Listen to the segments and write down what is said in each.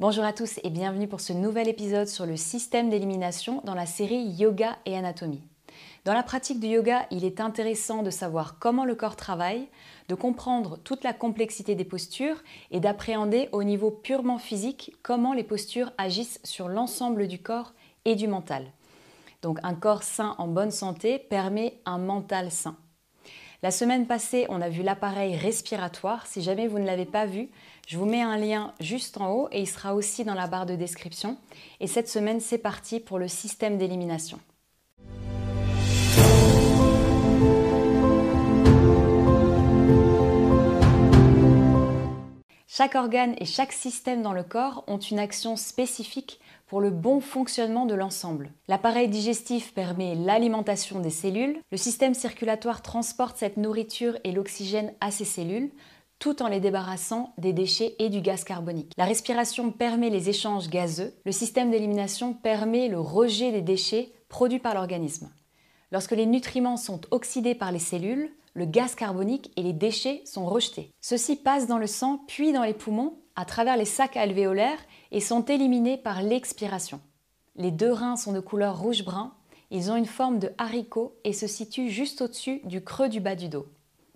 Bonjour à tous et bienvenue pour ce nouvel épisode sur le système d'élimination dans la série Yoga et Anatomie. Dans la pratique du yoga, il est intéressant de savoir comment le corps travaille, de comprendre toute la complexité des postures et d'appréhender au niveau purement physique comment les postures agissent sur l'ensemble du corps et du mental. Donc un corps sain en bonne santé permet un mental sain. La semaine passée, on a vu l'appareil respiratoire. Si jamais vous ne l'avez pas vu, je vous mets un lien juste en haut et il sera aussi dans la barre de description. Et cette semaine, c'est parti pour le système d'élimination. Chaque organe et chaque système dans le corps ont une action spécifique pour le bon fonctionnement de l'ensemble. L'appareil digestif permet l'alimentation des cellules, le système circulatoire transporte cette nourriture et l'oxygène à ces cellules, tout en les débarrassant des déchets et du gaz carbonique. La respiration permet les échanges gazeux, le système d'élimination permet le rejet des déchets produits par l'organisme. Lorsque les nutriments sont oxydés par les cellules, le gaz carbonique et les déchets sont rejetés. Ceux-ci passent dans le sang puis dans les poumons à travers les sacs alvéolaires et sont éliminés par l'expiration. Les deux reins sont de couleur rouge-brun, ils ont une forme de haricot et se situent juste au-dessus du creux du bas du dos.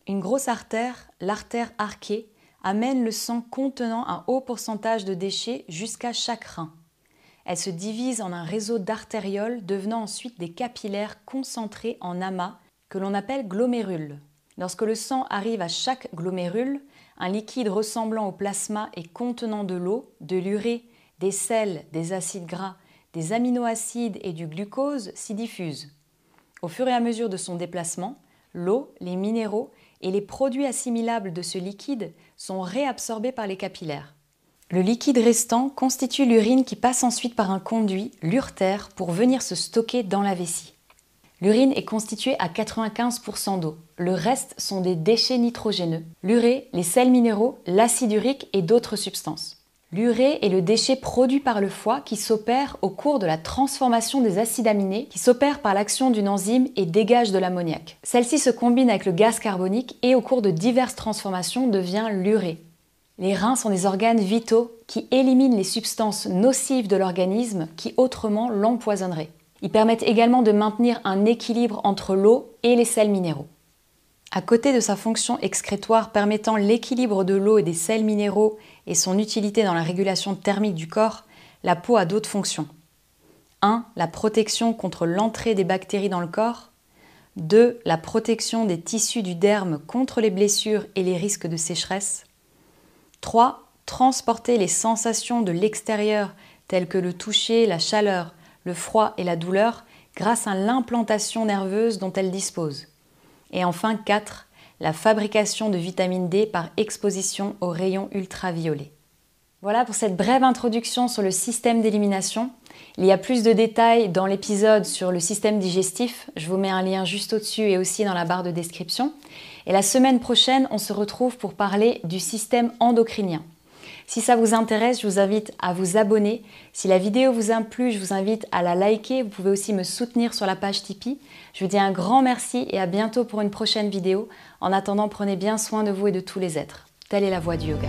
Une grosse artère, l'artère arquée, amène le sang contenant un haut pourcentage de déchets jusqu'à chaque rein. Elle se divise en un réseau d'artérioles devenant ensuite des capillaires concentrés en amas que l'on appelle glomérules. Lorsque le sang arrive à chaque glomérule, un liquide ressemblant au plasma et contenant de l'eau, de l'urée, des sels, des acides gras, des aminoacides et du glucose s'y diffuse. Au fur et à mesure de son déplacement, l'eau, les minéraux et les produits assimilables de ce liquide sont réabsorbés par les capillaires. Le liquide restant constitue l'urine qui passe ensuite par un conduit, l'urtère, pour venir se stocker dans la vessie. L'urine est constituée à 95% d'eau. Le reste sont des déchets nitrogéneux, l'urée, les sels minéraux, l'acide urique et d'autres substances. L'urée est le déchet produit par le foie qui s'opère au cours de la transformation des acides aminés, qui s'opère par l'action d'une enzyme et dégage de l'ammoniac. Celle-ci se combine avec le gaz carbonique et au cours de diverses transformations devient l'urée. Les reins sont des organes vitaux qui éliminent les substances nocives de l'organisme qui autrement l'empoisonneraient. Ils permettent également de maintenir un équilibre entre l'eau et les sels minéraux. À côté de sa fonction excrétoire permettant l'équilibre de l'eau et des sels minéraux et son utilité dans la régulation thermique du corps, la peau a d'autres fonctions. 1. La protection contre l'entrée des bactéries dans le corps. 2. La protection des tissus du derme contre les blessures et les risques de sécheresse. 3. Transporter les sensations de l'extérieur telles que le toucher, la chaleur, le froid et la douleur grâce à l'implantation nerveuse dont elle dispose. Et enfin 4. La fabrication de vitamine D par exposition aux rayons ultraviolets. Voilà pour cette brève introduction sur le système d'élimination. Il y a plus de détails dans l'épisode sur le système digestif. Je vous mets un lien juste au-dessus et aussi dans la barre de description. Et la semaine prochaine, on se retrouve pour parler du système endocrinien. Si ça vous intéresse, je vous invite à vous abonner. Si la vidéo vous a plu, je vous invite à la liker. Vous pouvez aussi me soutenir sur la page Tipeee. Je vous dis un grand merci et à bientôt pour une prochaine vidéo. En attendant, prenez bien soin de vous et de tous les êtres. Telle est la voie du yoga.